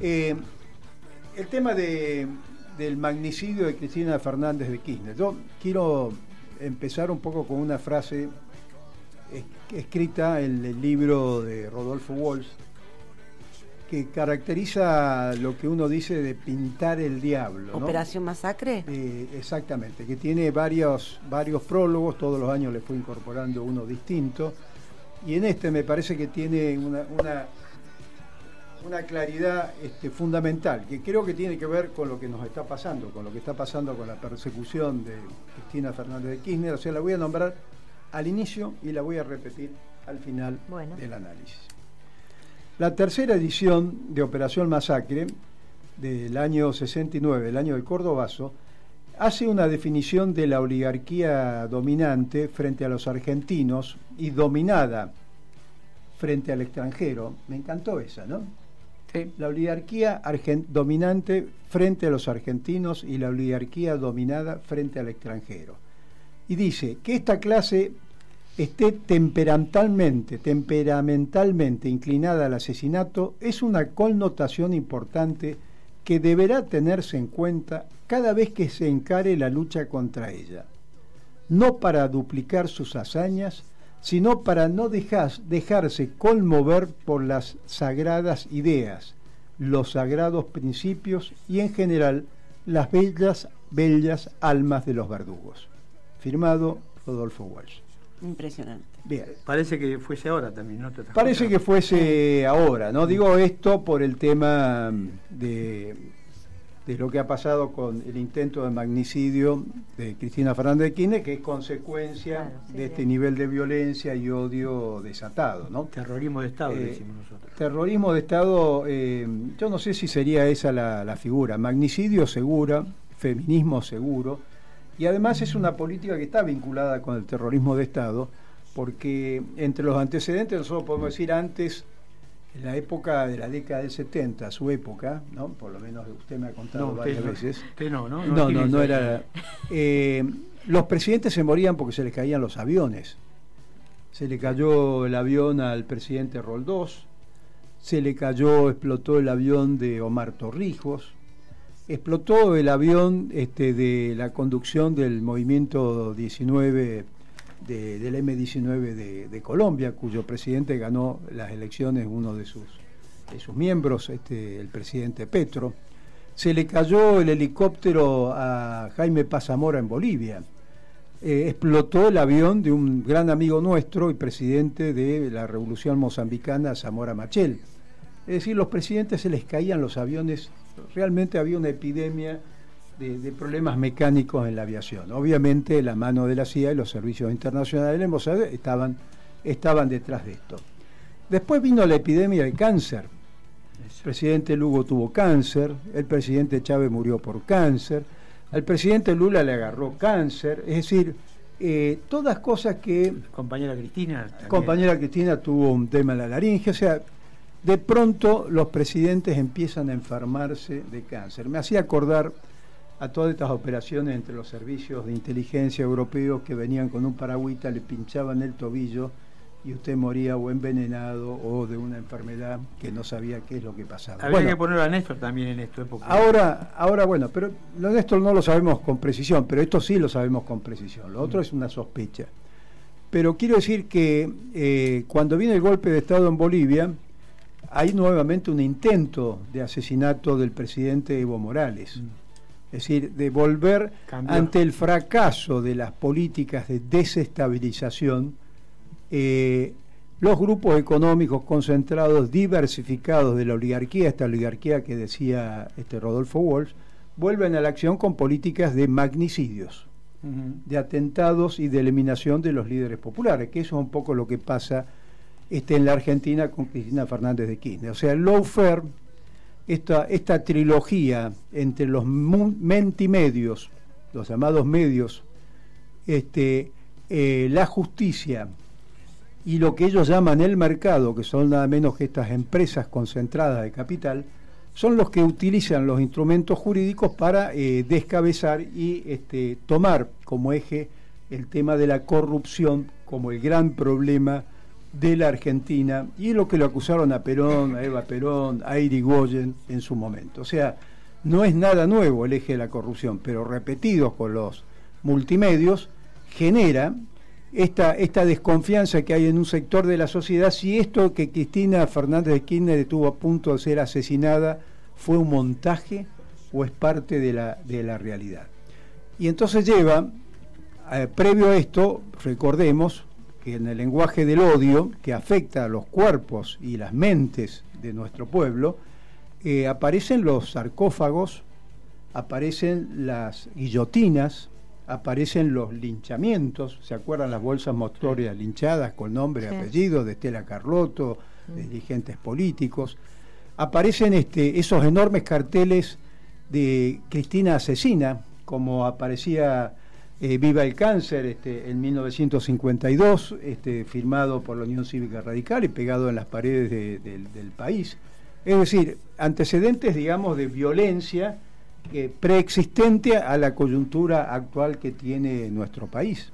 Eh, el tema de, del magnicidio de Cristina Fernández de Kirchner. Yo quiero empezar un poco con una frase escrita en el libro de Rodolfo Walsh, que caracteriza lo que uno dice de pintar el diablo. ¿Operación Masacre? Eh, exactamente, que tiene varios, varios prólogos, todos los años le fue incorporando uno distinto, y en este me parece que tiene una, una, claridad este, fundamental, que creo que tiene que ver con lo que nos está pasando, con lo que está pasando con la persecución de Cristina Fernández de Kirchner, o sea, la voy a nombrar al inicio y la voy a repetir al final del análisis. La tercera edición de Operación Masacre del año 69, el año del Cordobazo, hace una definición de la oligarquía dominante frente a los argentinos y dominada frente al extranjero. Me encantó esa, ¿no? La oligarquía dominante frente a los argentinos y la oligarquía dominada frente al extranjero. Y dice que esta clase esté temperamentalmente, temperamentalmente inclinada al asesinato es una connotación importante que deberá tenerse en cuenta cada vez que se encare la lucha contra ella, no para duplicar sus hazañas, sino para no dejarse conmover por las sagradas ideas, los sagrados principios y en general las bellas, bellas almas de los verdugos. Firmado Rodolfo Walsh. Impresionante. Bien. Parece que fuese ahora también, ¿no? Parece que fuese ahora, ¿no? Digo esto por el tema de, de lo que ha pasado con el intento de magnicidio de Cristina Fernández de Kirchner, que es consecuencia de este nivel de violencia y odio desatado, ¿no? Terrorismo de Estado, eh, decimos nosotros. Terrorismo de Estado, eh, yo no sé si sería esa la, la figura. Magnicidio segura, feminismo seguro y además es una política que está vinculada con el terrorismo de Estado, porque entre los antecedentes nosotros podemos decir antes, en la época de la década del 70, su época, ¿no? por lo menos usted me ha contado varias veces. no, ¿no? No, no, no, era... Eh, los presidentes se morían porque se les caían los aviones. Se le cayó el avión al presidente Roldós, se le cayó, explotó el avión de Omar Torrijos, explotó el avión este, de la conducción del movimiento 19 del M19 de, Colombia, cuyo presidente ganó las elecciones, uno de sus, de sus miembros, este, el presidente Petro. Se le cayó el helicóptero a Jaime Pazamora en Bolivia. Eh, explotó el avión de un gran amigo nuestro y presidente de la Revolución Mozambicana, Zamora Machel. Es decir, los presidentes se les caían los aviones realmente había una epidemia de, problemas mecánicos en la aviación. Obviamente la mano de la CIA y los servicios internacionales estaban, estaban detrás de esto. Después vino la epidemia de cáncer. El presidente Lugo tuvo cáncer, el presidente Chávez murió por cáncer, al presidente Lula le agarró cáncer, es decir, eh, todas cosas que... Compañera Cristina. Compañera Cristina tuvo un tema en la laringe, o sea, de pronto los presidentes empiezan a enfermarse de cáncer. Me hacía acordar a todas estas operaciones entre los servicios de inteligencia europeos que venían con un paragüita, le pinchaban el tobillo y usted moría o envenenado o de una enfermedad que no sabía qué es lo que pasaba. Habría que poner a Néstor también en esto. Ahora, ahora bueno, pero lo Néstor no lo sabemos con precisión, pero esto sí lo sabemos con precisión. Lo otro es una sospecha. Pero quiero decir que eh, cuando viene el golpe de Estado en Bolivia, hay nuevamente un intento de asesinato del presidente Evo Morales. Mm. Es decir, de volver ante el fracaso de las políticas de desestabilización, eh, los grupos económicos concentrados, diversificados de la oligarquía, esta oligarquía que decía este Rodolfo Walsh, vuelven a la acción con políticas de magnicidios, de atentados y de eliminación de los líderes populares, que eso es un poco lo que pasa este, en la Argentina con Cristina Fernández de Kirchner. O sea, el lawfare, esta, esta trilogía entre los mentimedios, los llamados medios, este, eh, la justicia y lo que ellos llaman el mercado, que son nada menos que estas empresas concentradas de capital, son los que utilizan los instrumentos jurídicos para eh, descabezar y este, tomar como eje el tema de la corrupción como el gran problema de la Argentina y es lo que lo acusaron a Perón, a Eva Perón, a Irigoyen en su momento. O sea, no es nada nuevo el eje de la corrupción, pero repetido con los multimedios genera esta, esta desconfianza que hay en un sector de la sociedad si esto que Cristina Fernández de Kirchner estuvo a punto de ser asesinada fue un montaje o es parte de la, de la realidad. Y entonces lleva, eh, previo a esto, recordemos que en el lenguaje del odio, que afecta a los cuerpos y las mentes de nuestro pueblo, eh, aparecen los sarcófagos, aparecen las guillotinas, aparecen los linchamientos, ¿se acuerdan las bolsas motorias linchadas con nombre y apellido de Estela Carlotto, de mm. dirigentes políticos? Aparecen este, esos enormes carteles de Cristina Asesina, como aparecía eh, Viva el Cáncer este, en 1952, este, firmado por la Unión Cívica Radical y pegado en las paredes del país. Es decir, antecedentes, digamos, de violencia eh, preexistente a la coyuntura actual que tiene nuestro país.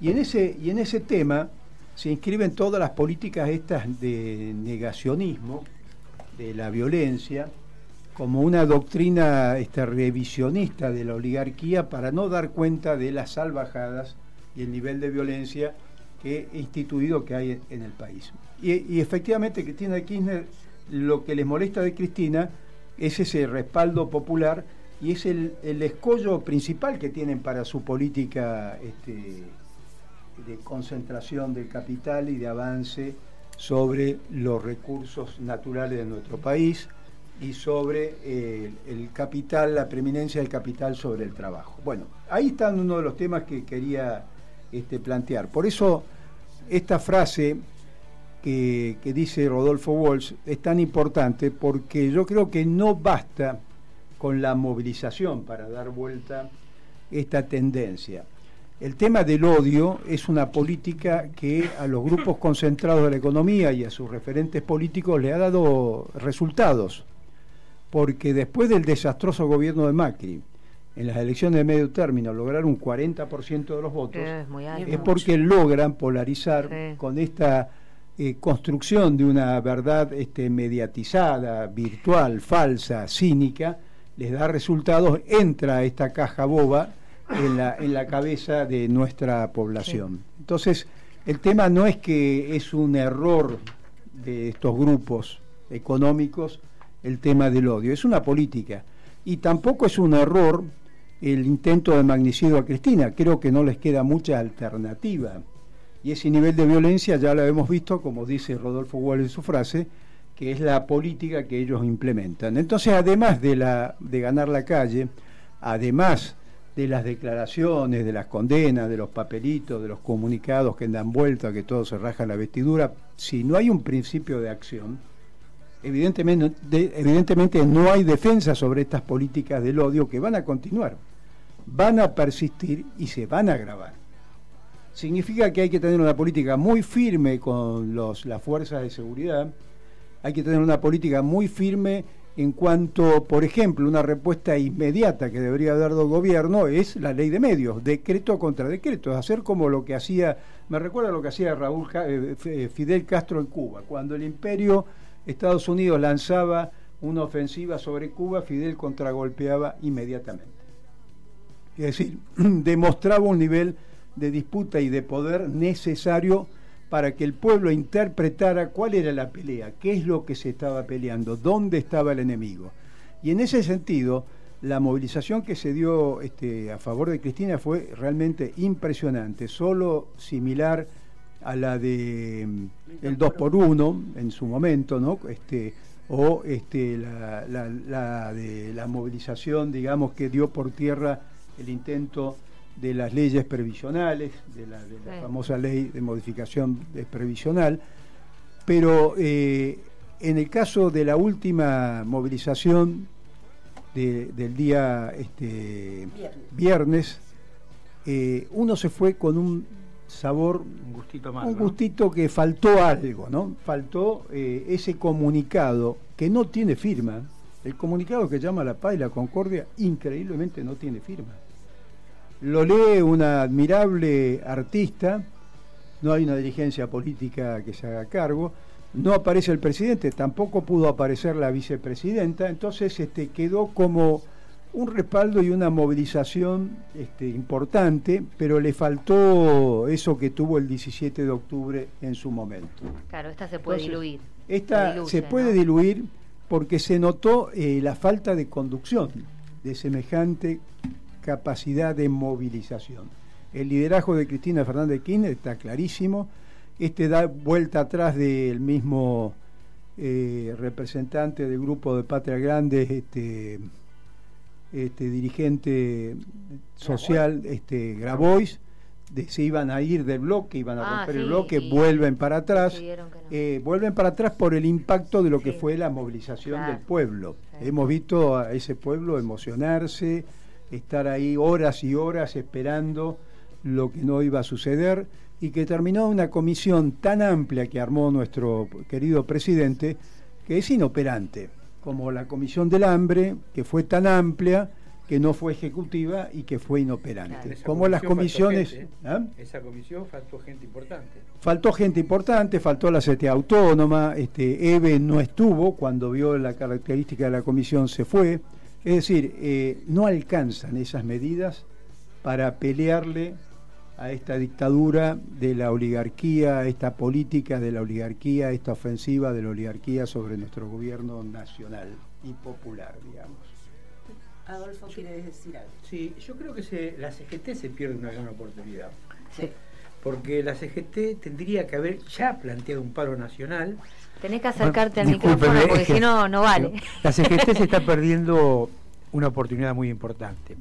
Y en ese, y en ese tema se inscriben todas las políticas estas de negacionismo, de la violencia, como una doctrina este, revisionista de la oligarquía para no dar cuenta de las salvajadas y el nivel de violencia que instituido que hay en el país. Y, efectivamente Cristina Kirchner, lo que les molesta de Cristina es ese respaldo popular y es el, escollo principal que tienen para su política este, de concentración del capital y de avance sobre los recursos naturales de nuestro país y sobre el capital, la preeminencia del capital sobre el trabajo. Bueno, ahí está uno de los temas que quería este, plantear. Por eso esta frase que, dice Rodolfo Walsh es tan importante porque yo creo que no basta con la movilización para dar vuelta esta tendencia. El tema del odio es una política que a los grupos concentrados de la economía y a sus referentes políticos le ha dado resultados, porque después del desastroso gobierno de Macri, en las elecciones de medio término lograr un 40% de los votos, es, porque logran polarizar con esta eh, construcción de una verdad este, mediatizada, virtual, falsa, cínica, les da resultados, entra esta caja boba en la, en la cabeza de nuestra población. Entonces, el tema no es que es un error de estos grupos económicos el tema del odio, es una política. Y tampoco es un error el intento de magnicidio a Cristina, creo que no les queda mucha alternativa y ese nivel de violencia ya lo hemos visto, como dice Rodolfo Wall en su frase, que es la política que ellos implementan. Entonces, además de, la, de ganar la calle, además de las declaraciones, de las condenas, de los papelitos, de los comunicados que dan vuelta, que todo se raja la vestidura, si no hay un principio de acción, evidentemente, no hay defensa sobre estas políticas del odio que van a continuar, van a persistir y se van a agravar. Significa que hay que tener una política muy firme con los, las fuerzas de seguridad, hay que tener una política muy firme en cuanto, por ejemplo, una respuesta inmediata que debería dar el gobierno es la ley de medios, decreto contra decreto, hacer como lo que hacía, me recuerda lo que hacía Raúl eh, eh, Fidel Castro en Cuba, cuando el imperio Estados Unidos lanzaba una ofensiva sobre Cuba, Fidel contragolpeaba inmediatamente. Es decir, demostraba un nivel de disputa y de poder necesario para que el pueblo interpretara cuál era la pelea, qué es lo que se estaba peleando, dónde estaba el enemigo. Y en ese sentido, la movilización que se dio este, a favor de Cristina fue realmente impresionante, solo similar a la de mm, el 2 por 1 en su momento, ¿no? Este, o este, la, la de la movilización, digamos, que dio por tierra el intento de las leyes previsionales, de la, famosa ley de modificación previsional, pero eh, en el caso de la última movilización del día este, viernes, eh, uno se fue con un sabor, un gustito, un gustito que faltó algo, ¿no? Faltó eh, ese comunicado que no tiene firma. El comunicado que llama la paz y la concordia, increíblemente no tiene firma lo lee una admirable artista no hay una dirigencia política que se haga cargo, no aparece el presidente, tampoco pudo aparecer la vicepresidenta, entonces este, quedó como un respaldo y una movilización este, importante, pero le faltó eso que tuvo el 17 de octubre en su momento. Claro, esta se puede diluir. Esta se, puede diluir porque se notó eh, la falta de conducción de semejante capacidad de movilización. El liderazgo de Cristina Fernández de Kirchner está clarísimo. Este da vuelta atrás del mismo eh, representante del grupo de Patria Grande, este, este dirigente social, este Grabois, de, se iban a ir del bloque, iban a ah, romper el bloque, vuelven para atrás, eh, vuelven para atrás por el impacto de lo que fue la movilización del pueblo. Hemos visto a ese pueblo emocionarse, estar ahí horas y horas esperando lo que no iba a suceder y que terminó una comisión tan amplia que armó nuestro querido presidente que es inoperante, como la comisión del hambre, que fue tan amplia que no fue ejecutiva y que fue inoperante. Como las comisiones... ¿eh? ¿ah? Esa comisión faltó gente importante. Faltó gente importante, faltó la CTA autónoma, este, EVE no estuvo, cuando vio la característica de la comisión se fue. Es decir, eh, no alcanzan esas medidas para pelearle a esta dictadura de la oligarquía, a esta política de la oligarquía, a esta ofensiva de la oligarquía sobre nuestro gobierno nacional y popular, digamos. Adolfo quiere decir algo. Sí, yo creo que la CGT se pierde una gran oportunidad. Sí. Porque la CGT tendría que haber ya planteado un paro nacional. Tenés que acercarte al micrófono porque si no, no vale. La CGT se está perdiendo una oportunidad muy importante.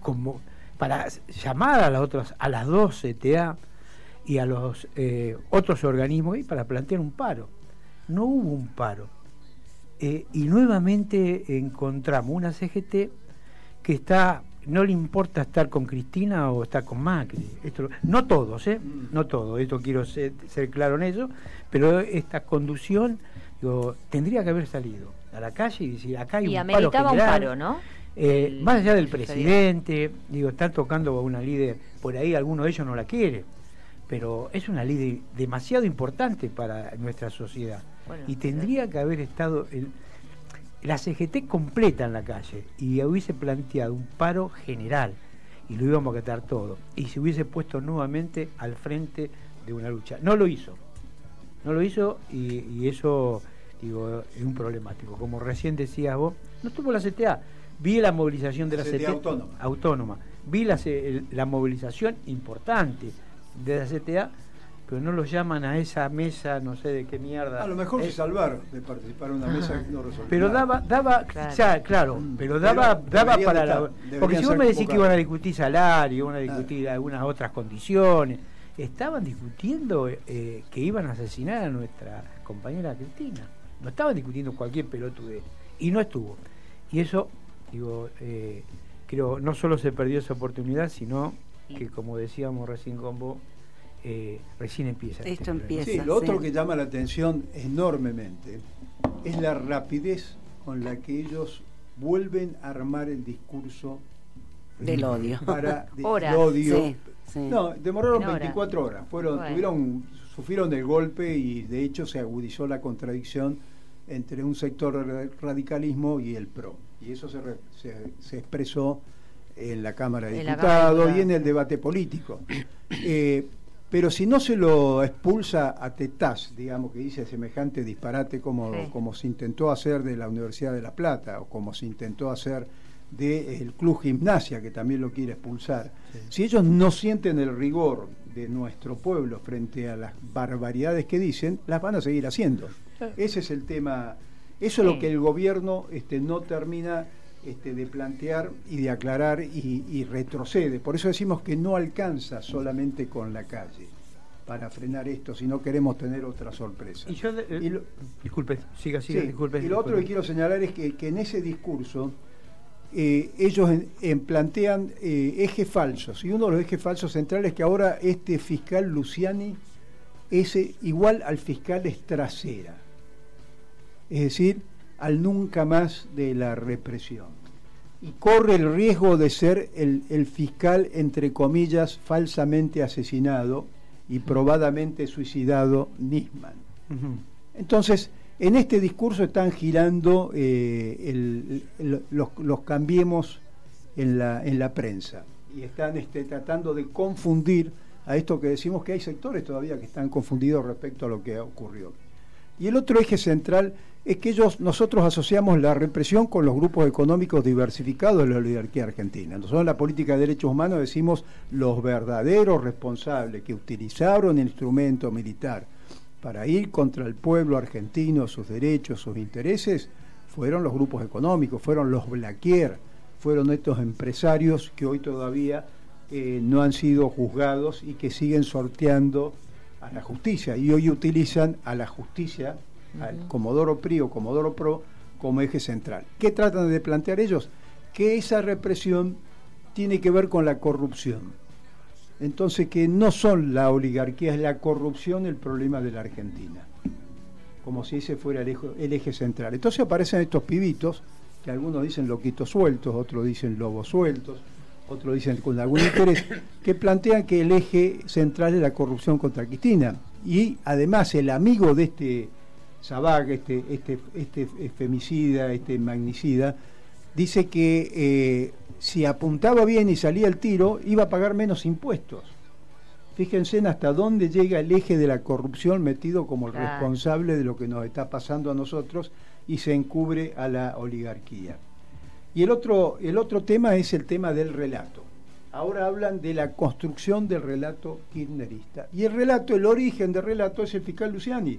Como para llamar a las otras, a las dos CTA y a los eh, otros organismos y para plantear un paro. No hubo un paro. Eh, y nuevamente encontramos una CGT que está, no le importa estar con Cristina o estar con Macri. Esto, no todos, ¿eh? Mm. No todos, esto quiero ser, claro en eso, pero esta conducción tendría que haber salido a la calle y decir, acá hay un paro general, un paro, ¿no? Eh, más allá del presidente, digo, están tocando a una líder, por ahí alguno de ellos no la quiere, pero es una líder demasiado importante para nuestra sociedad. y tendría que haber estado el, la CGT completa en la calle y hubiese planteado un paro general y lo íbamos a quitar todo. Y se hubiese puesto nuevamente al frente de una lucha. No lo hizo. No lo hizo y, eso digo, es un problemático. Como recién decías vos, no estuvo la CTA vi la movilización de la CTA autónoma. vi la, la, movilización importante de la CTA, pero no lo llaman a esa mesa, no sé de qué mierda. A lo mejor se salvaron de participar en una mesa que no resolvió. Pero daba, daba, claro, ya, claro mm. pero daba, daba para la. Porque si vos me decís que iban a discutir salario, iban a discutir algunas otras condiciones, estaban discutiendo eh, que iban a asesinar a nuestra compañera Cristina. No estaban discutiendo cualquier pelotude. Y no estuvo. Y eso Digo, eh, creo, no solo se perdió esa oportunidad, sino que, como decíamos recién con vos, eh, recién empieza. Este Esto empieza. Sí, lo otro que llama la atención enormemente es la rapidez con la que ellos vuelven a armar el discurso del odio. Para odio. No, demoraron 24 horas. Fueron, tuvieron, sufrieron el golpe y de hecho se agudizó la contradicción entre un sector del radicalismo y el PRO y eso se, se, expresó en la Cámara de Diputados y en el debate político. Eh, pero si no se lo expulsa a Tetaz, digamos que dice semejante disparate como, como se intentó hacer de la Universidad de La Plata o como se intentó hacer del Club Gimnasia, que también lo quiere expulsar, si ellos no sienten el rigor de nuestro pueblo frente a las barbaridades que dicen, las van a seguir haciendo. Ese es el tema eso es lo que el gobierno este, no termina este, de plantear y de aclarar y, retrocede. Por eso decimos que no alcanza solamente con la calle para frenar esto, si no queremos tener otra sorpresa. Y yo, eh, disculpe, siga, siga, disculpe. Y lo otro que quiero señalar es que, en ese discurso eh, ellos plantean eh, ejes falsos, y uno de los ejes falsos centrales es que ahora este fiscal Luciani es igual al fiscal Estracera es decir, al nunca más de la represión. Y corre el riesgo de ser el, fiscal, entre comillas, falsamente asesinado y probadamente suicidado Nisman. Entonces, en este discurso están girando eh, los, cambiemos en la, en la prensa y están este, tratando de confundir a esto que decimos que hay sectores todavía que están confundidos respecto a lo que ocurrió. Y el otro eje central es que ellos, nosotros asociamos la represión con los grupos económicos diversificados de la oligarquía argentina. Nosotros en la política de derechos humanos decimos los verdaderos responsables que utilizaron el instrumento militar para ir contra el pueblo argentino, sus derechos, sus intereses, fueron los grupos económicos, fueron los Blaquier, fueron estos empresarios que hoy todavía eh, no han sido juzgados y que siguen sorteando a la justicia y hoy utilizan a la justicia, al Comodoro PRI o Comodoro PRO, como eje central. ¿Qué tratan de plantear ellos? Que esa represión tiene que ver con la corrupción. Entonces que no son la oligarquía, es la corrupción el problema de la Argentina. Como si ese fuera el eje, el eje central. Entonces aparecen estos pibitos, que algunos dicen loquitos sueltos, otros dicen lobos sueltos, otros dicen con algún interés, que plantean que el eje central es la corrupción contra Cristina. Y además el amigo de este Sabag, este, este, este femicida, este magnicida, dice que eh, si apuntaba bien y salía el tiro, iba a pagar menos impuestos. Fíjense hasta dónde llega el eje de la corrupción metido como el responsable de lo que nos está pasando a nosotros y se encubre a la oligarquía. Y el otro, el otro tema es el tema del relato. Ahora hablan de la construcción del relato kirchnerista. Y el relato, el origen del relato es el fiscal Luciani.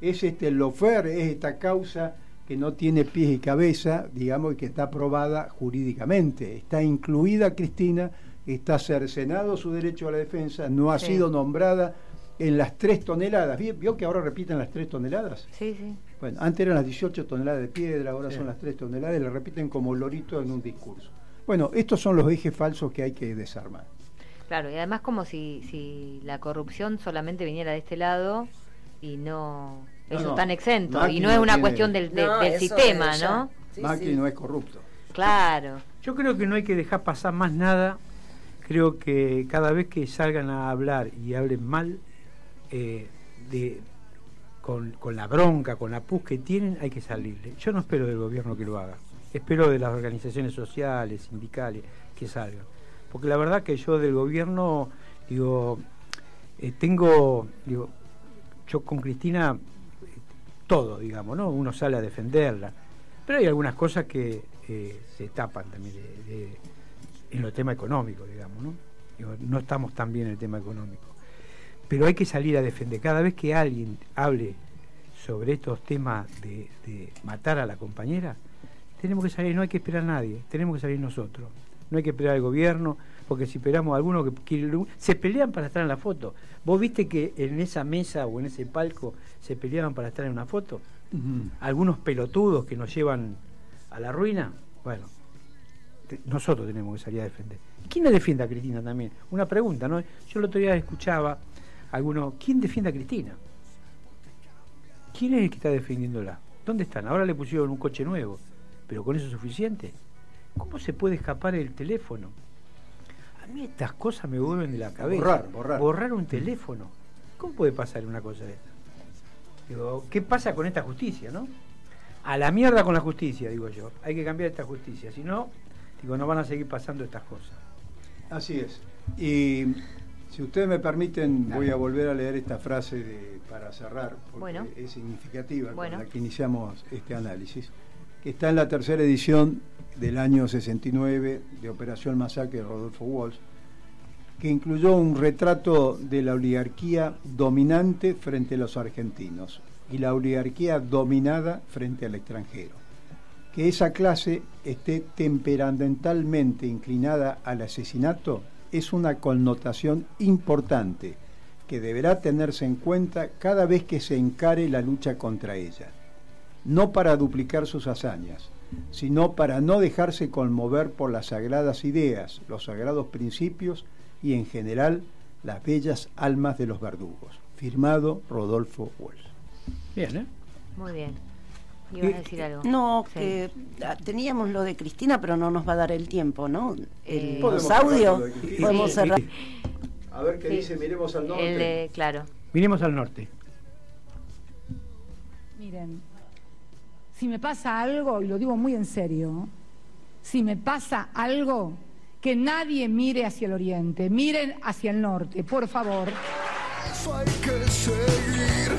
Es este lofer, es esta causa que no tiene pies y cabeza, digamos, y que está aprobada jurídicamente. Está incluida Cristina, está cercenado su derecho a la defensa, no ha sido nombrada en las tres toneladas. ¿Vio que ahora repiten las tres toneladas? Sí, sí. Bueno, antes eran las 18 toneladas de piedra, ahora son las tres toneladas y le repiten como lorito en un discurso. Bueno, estos son los ejes falsos que hay que desarmar. Claro, y además como si, si la corrupción solamente viniera de este lado y no... Ellos están exentos y no es una cuestión del, sistema, ¿no? Macri no es corrupto. Claro. Yo creo que no hay que dejar pasar más nada. Creo que cada vez que salgan a hablar y hablen mal, eh, de, con, la bronca, con la pus que tienen, hay que salirle. Yo no espero del gobierno que lo haga, espero de las organizaciones sociales, sindicales, que salgan. Porque la verdad que yo del gobierno, digo, eh, tengo, digo, yo con Cristina, todo, digamos, ¿no? Uno sale a defenderla. Pero hay algunas cosas que eh, se tapan también en los temas económicos, digamos, ¿no? no estamos tan bien en el tema económico pero hay que salir a defender. Cada vez que alguien hable sobre estos temas de, matar a la compañera, tenemos que salir, no hay que esperar a nadie, tenemos que salir nosotros. No hay que esperar al gobierno, porque si esperamos a alguno que. Se pelean para estar en la foto. ¿Vos viste que en esa mesa o en ese palco se peleaban para estar en una foto? Algunos pelotudos que nos llevan a la ruina. Bueno, nosotros tenemos que salir a defender. ¿Quién la defiende a Cristina también? Una pregunta, ¿no? Yo el otro día escuchaba alguno, ¿quién defiende a Cristina? ¿Quién es el que está defendiéndola? ¿Dónde están? Ahora le pusieron un coche nuevo, pero con eso es suficiente. ¿Cómo se puede escapar el teléfono? A mí estas cosas me vuelven de la cabeza. Borrar, borrar. Borrar un teléfono. ¿Cómo puede pasar una cosa de esta? Digo, ¿qué pasa con esta justicia, no? A la mierda con la justicia, digo yo. Hay que cambiar esta justicia. Si no, digo, no van a seguir pasando estas cosas. Así es. Y si ustedes me permiten, voy a volver a leer esta frase para cerrar, porque es significativa con la que iniciamos este análisis, que está en la tercera edición del año 69 de Operación Masacre de Rodolfo Walsh, que incluyó un retrato de la oligarquía dominante frente a los argentinos y la oligarquía dominada frente al extranjero. Que esa clase esté temperamentalmente inclinada al asesinato es una connotación importante que deberá tenerse en cuenta cada vez que se encare la lucha contra ella, no para duplicar sus hazañas, sino para no dejarse conmover por las sagradas ideas, los sagrados principios y en general las bellas almas de los verdugos. Firmado Rodolfo Wells. Bien, ¿eh? Muy bien. ¿Ibas a decir algo? No, que ah, teníamos lo de Cristina, pero no nos va a dar el tiempo, ¿no? El, eh, los audios, podemos cerrar. A ver qué dice, miremos al norte. claro. Miremos al norte. Miren, si me pasa algo, y lo digo muy en serio, si me pasa algo, que nadie mire hacia el oriente, miren hacia el norte, por favor. Hay que seguir